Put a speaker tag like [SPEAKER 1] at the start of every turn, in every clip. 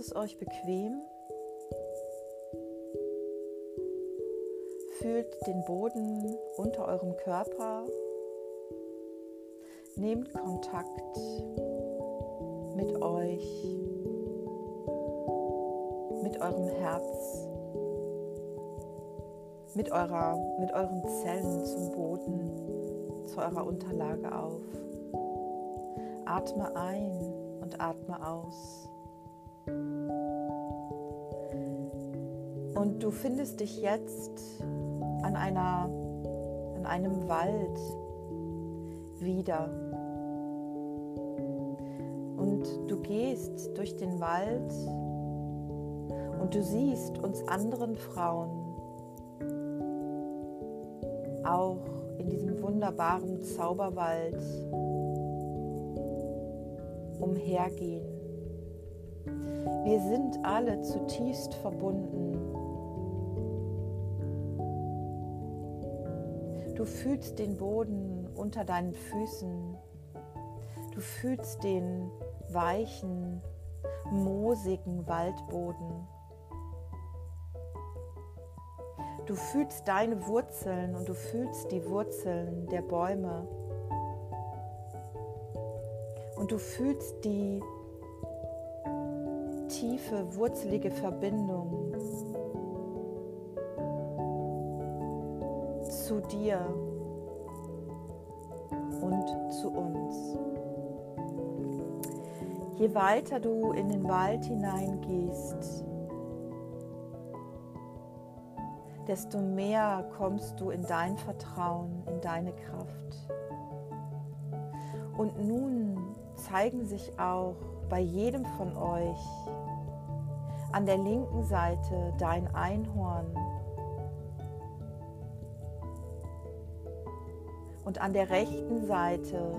[SPEAKER 1] Es euch bequem. Fühlt den Boden unter eurem Körper. Nehmt Kontakt mit euch, mit eurem Herz, mit, eurer, mit euren Zellen zum Boden, zu eurer Unterlage auf. Atme ein und atme aus. Und du findest dich jetzt an, einer, an einem Wald wieder. Und du gehst durch den Wald und du siehst uns anderen Frauen auch in diesem wunderbaren Zauberwald umhergehen. Wir sind alle zutiefst verbunden. Du fühlst den Boden unter deinen Füßen. Du fühlst den weichen, moosigen Waldboden. Du fühlst deine Wurzeln und du fühlst die Wurzeln der Bäume. Und du fühlst die tiefe, wurzelige Verbindung zu dir und zu uns. Je weiter du in den Wald hineingehst, desto mehr kommst du in dein Vertrauen, in deine Kraft. Und nun zeigen sich auch bei jedem von euch an der linken Seite dein Einhorn und an der rechten Seite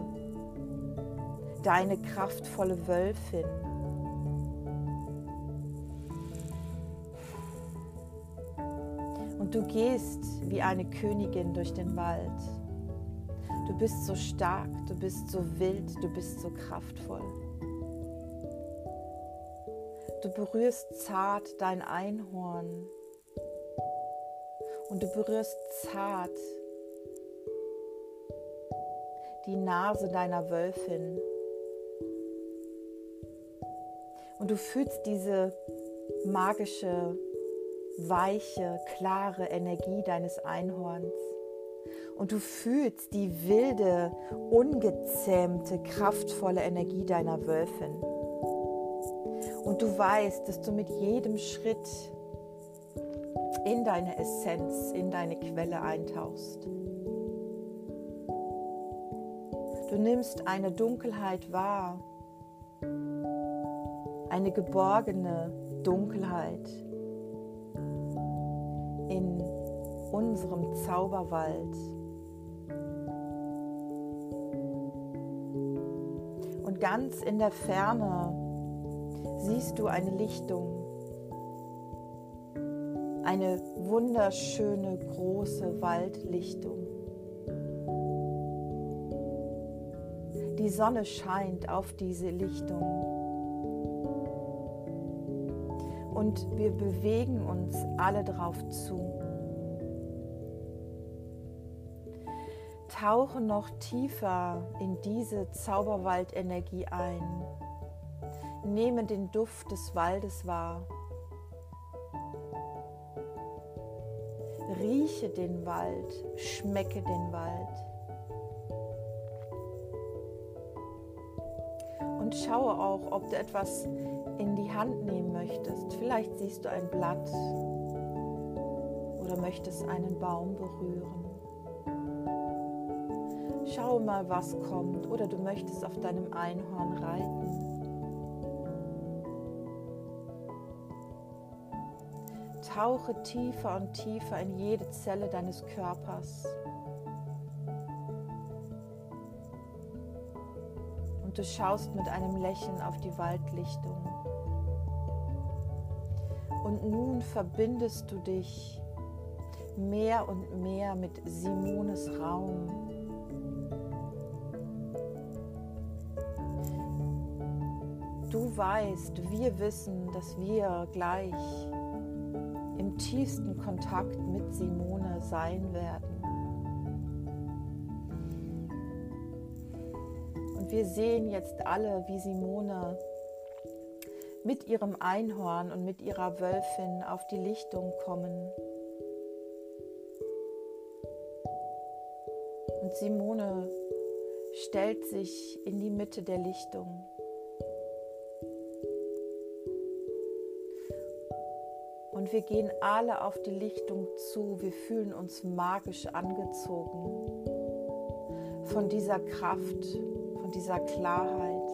[SPEAKER 1] deine kraftvolle Wölfin. Und du gehst wie eine Königin durch den Wald. Du bist so stark, du bist so wild, du bist so kraftvoll. Du berührst zart dein Einhorn und du berührst zart die Nase deiner Wölfin. Und du fühlst diese magische, weiche, klare Energie deines Einhorns und du fühlst die wilde, ungezähmte, kraftvolle Energie deiner Wölfin. Und du weißt, dass du mit jedem Schritt in deine Essenz, in deine Quelle eintauchst. Du nimmst eine Dunkelheit wahr, eine geborgene Dunkelheit in unserem Zauberwald. Und ganz in der Ferne siehst du eine Lichtung, eine wunderschöne große Waldlichtung. Die Sonne scheint auf diese Lichtung. Und wir bewegen uns alle drauf zu. tauche noch tiefer in diese Zauberwaldenergie ein. Nehme den Duft des Waldes wahr. Rieche den Wald, schmecke den Wald. Und schaue auch, ob du etwas in die Hand nehmen möchtest. Vielleicht siehst du ein Blatt oder möchtest einen Baum berühren. Schau mal, was kommt. Oder du möchtest auf deinem Einhorn reiten. Tauche tiefer und tiefer in jede Zelle deines Körpers. Und du schaust mit einem Lächeln auf die Waldlichtung. Und nun verbindest du dich mehr und mehr mit Simones Raum. du weißt, wir wissen, dass wir gleich tiefsten Kontakt mit Simone sein werden. Und wir sehen jetzt alle, wie Simone mit ihrem Einhorn und mit ihrer Wölfin auf die Lichtung kommen. Und Simone stellt sich in die Mitte der Lichtung. Und wir gehen alle auf die Lichtung zu. Wir fühlen uns magisch angezogen von dieser Kraft, von dieser Klarheit,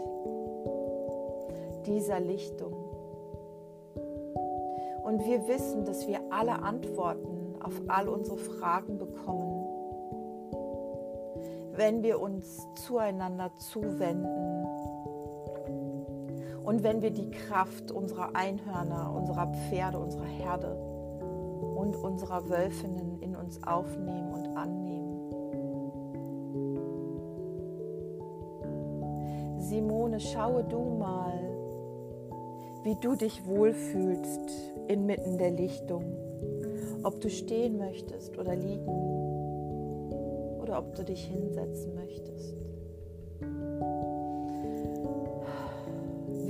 [SPEAKER 1] dieser Lichtung. Und wir wissen, dass wir alle Antworten auf all unsere Fragen bekommen wenn wir uns zueinander zuwenden und wenn wir die Kraft unserer Einhörner, unserer Pferde, unserer Herde und unserer Wölfinnen in uns aufnehmen und annehmen. Simone, schaue du mal, wie du dich wohlfühlst inmitten der Lichtung, ob du stehen möchtest oder liegen oder ob du dich hinsetzen möchtest.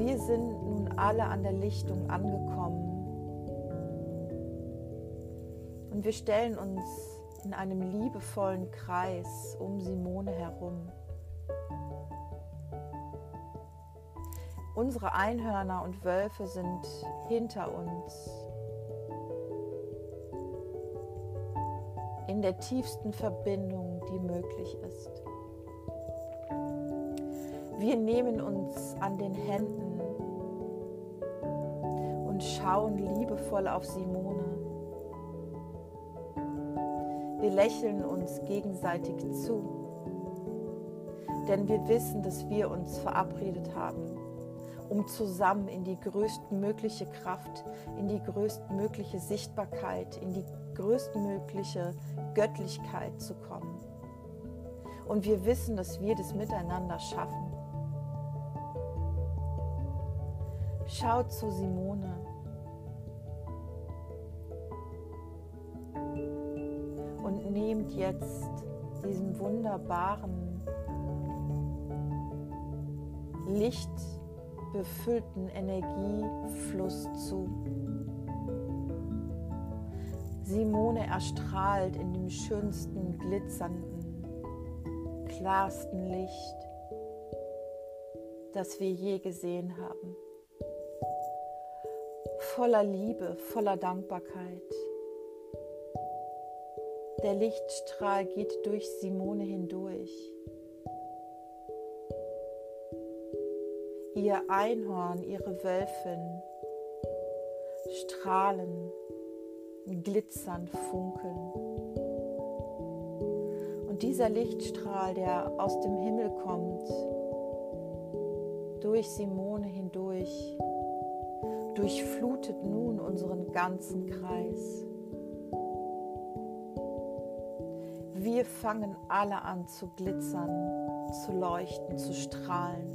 [SPEAKER 1] Wir sind nun alle an der Lichtung angekommen und wir stellen uns in einem liebevollen Kreis um Simone herum. Unsere Einhörner und Wölfe sind hinter uns in der tiefsten Verbindung, die möglich ist. Wir nehmen uns an den Händen schauen liebevoll auf Simone. Wir lächeln uns gegenseitig zu, denn wir wissen, dass wir uns verabredet haben, um zusammen in die größtmögliche Kraft, in die größtmögliche Sichtbarkeit, in die größtmögliche Göttlichkeit zu kommen. Und wir wissen, dass wir das miteinander schaffen. Schaut zu Simone. Und jetzt diesen wunderbaren, lichtbefüllten Energiefluss zu. Simone erstrahlt in dem schönsten, glitzernden, klarsten Licht, das wir je gesehen haben. Voller Liebe, voller Dankbarkeit. Der Lichtstrahl geht durch Simone hindurch. Ihr Einhorn, ihre Wölfin strahlen glitzern, funkeln. Und dieser Lichtstrahl, der aus dem Himmel kommt, durch Simone hindurch, durchflutet nun unseren ganzen Kreis. Wir fangen alle an zu glitzern, zu leuchten, zu strahlen.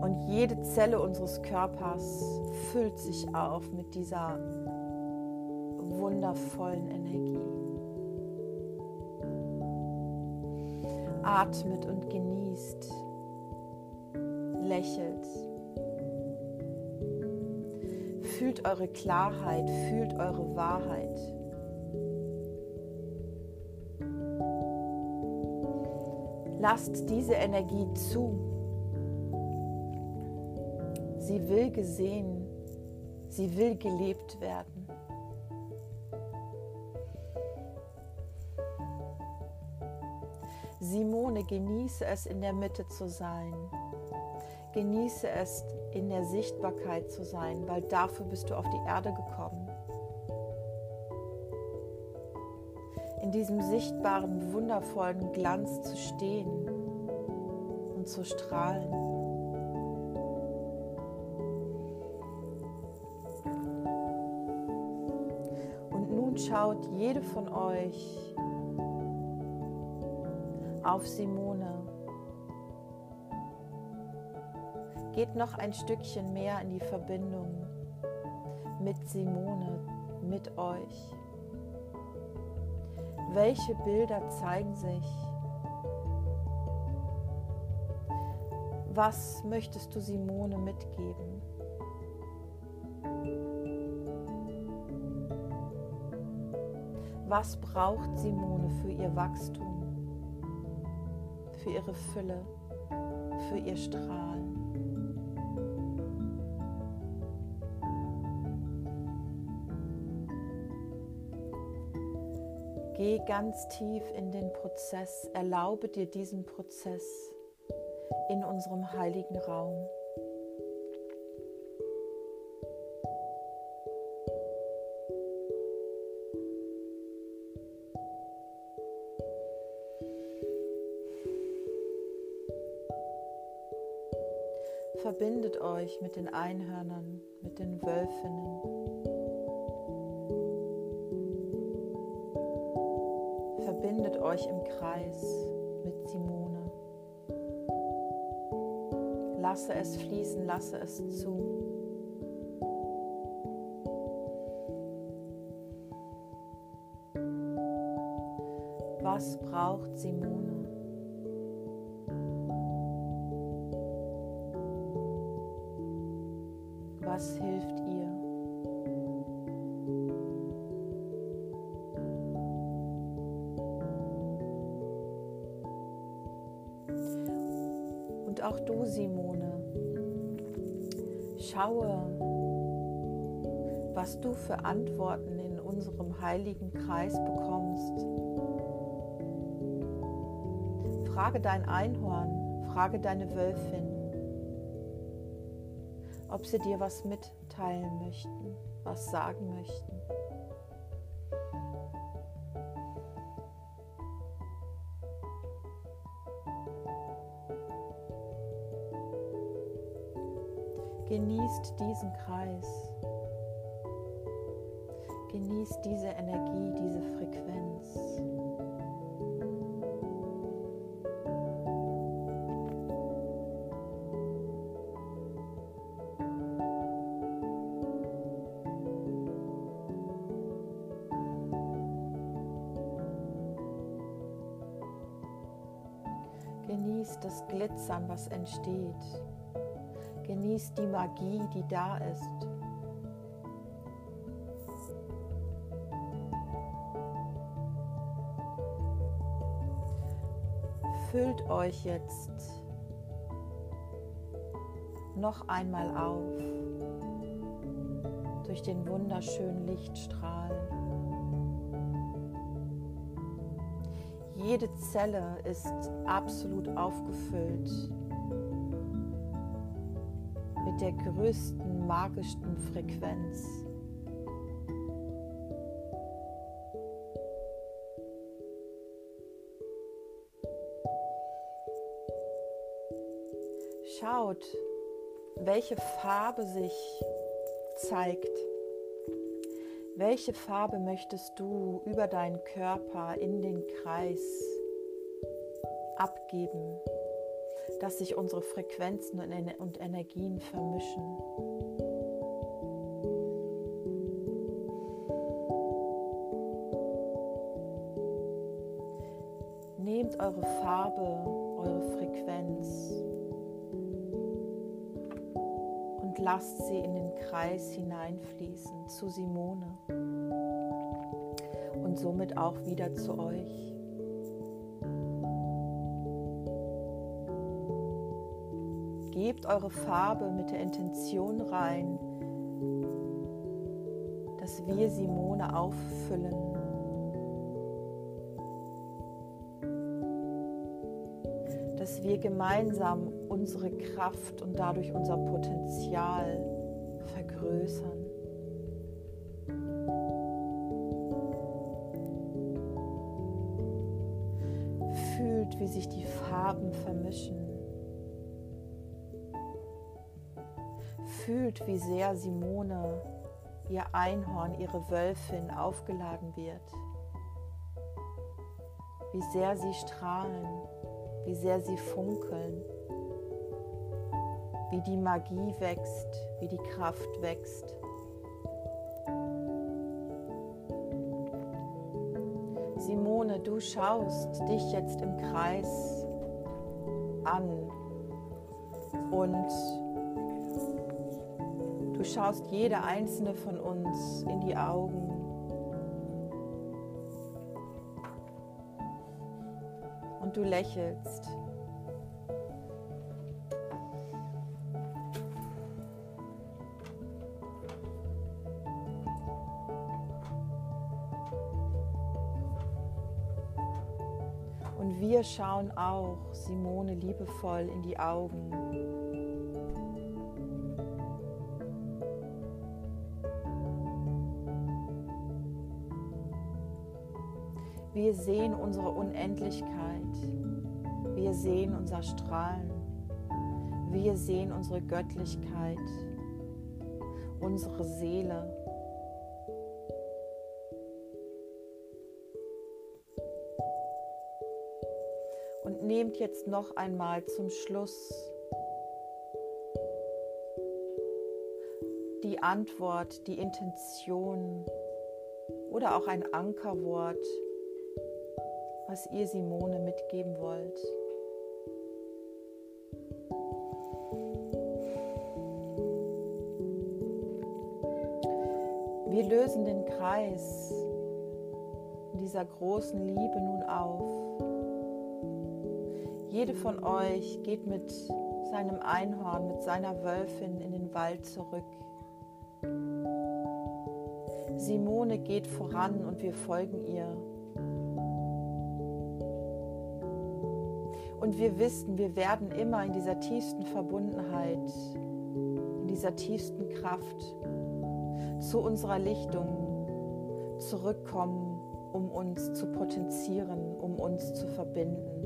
[SPEAKER 1] Und jede Zelle unseres Körpers füllt sich auf mit dieser wundervollen Energie. Atmet und genießt, lächelt. Fühlt eure Klarheit, fühlt eure Wahrheit. Lasst diese Energie zu Sie will gesehen, sie will gelebt werden. Simone, genieße es in der Mitte zu sein. Genieße es in der Sichtbarkeit zu sein, weil dafür bist du auf die Erde gekommen. Diesem sichtbaren, wundervollen Glanz zu stehen und zu strahlen. schaut jede von euch auf Simone Geht noch ein Stückchen mehr in die Verbindung mit Simone, mit euch. Welche Bilder zeigen sich? Was möchtest du Simone mitgeben? Was braucht Simone für ihr Wachstum, für ihre Fülle, für ihr Strahlen? Geh ganz tief in den Prozess, erlaube dir diesen Prozess in unserem heiligen Raum. Verbindet euch mit den Einhörnern, mit den Wölfinnen. Verbindet euch im Kreis mit Simone. Lasse es fließen, lasse es zu. Was braucht Simone? Was hilft schaue, was du für Antworten in unserem heiligen Kreis bekommst. Frage dein Einhorn, frage deine Wölfin, ob sie dir was mitteilen möchten, was sagen möchten. Genießt diesen Kreis. Genießt diese Energie, diese Frequenz. Genießt das Glitzern, was entsteht. Genießt die Magie, die da ist. Füllt euch jetzt noch einmal auf durch den wunderschönen Lichtstrahl. Jede Zelle ist absolut aufgefüllt mit der größten, magischsten Frequenz. Schaut, welche Farbe sich zeigt. Welche Farbe möchtest du über deinen Körper in den Kreis abgeben, dass sich unsere Frequenzen und Energien vermischen? Nehmt eure Farbe, eure Frequenz und lasst sie in den Kreis hineinfließen zu Simone und somit auch wieder zu euch. Gebt eure Farbe mit der Intention rein, dass wir Simone auffüllen. Dass wir gemeinsam unsere Kraft und dadurch unser Potenzial vergrößern. Fühlt, wie sich die Farben vermischen. Fühlt, wie sehr Simone, ihr Einhorn, ihre Wölfin aufgeladen wird. Wie sehr sie strahlen, wie sehr sie funkeln, wie die Magie wächst, wie die Kraft wächst. Simone, du schaust dich jetzt im Kreis an und du schaust jede einzelne von uns in die Augen. Und du lächelst. wir schauen auch Simone liebevoll in die Augen. Wir sehen unsere Unendlichkeit. Wir sehen unser Strahlen. Wir sehen unsere Göttlichkeit, unsere Seele. nehmt jetzt noch einmal zum Schluss die Antwort, die Intention oder auch ein Ankerwort, was ihr Simone mitgeben wollt. Wir lösen den Kreis dieser großen Liebe nun auf. Jede von euch geht mit seinem Einhorn, mit seiner Wölfin in den Wald zurück. Simone geht voran und wir folgen ihr. Und wir wissen, wir werden immer in dieser tiefsten Verbundenheit, in dieser tiefsten Kraft zu unserer Lichtung zurückkommen, um uns zu potenzieren, um uns zu verbinden.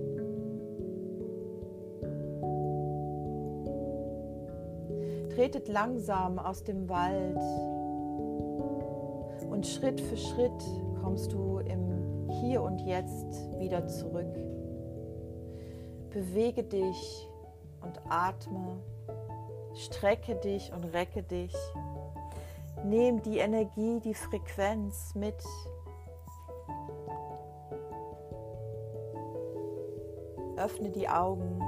[SPEAKER 1] tretet langsam aus dem Wald und Schritt für Schritt kommst du im Hier und Jetzt wieder zurück. Bewege dich und atme, strecke dich und recke dich. Nimm die Energie, die Frequenz mit. Öffne die Augen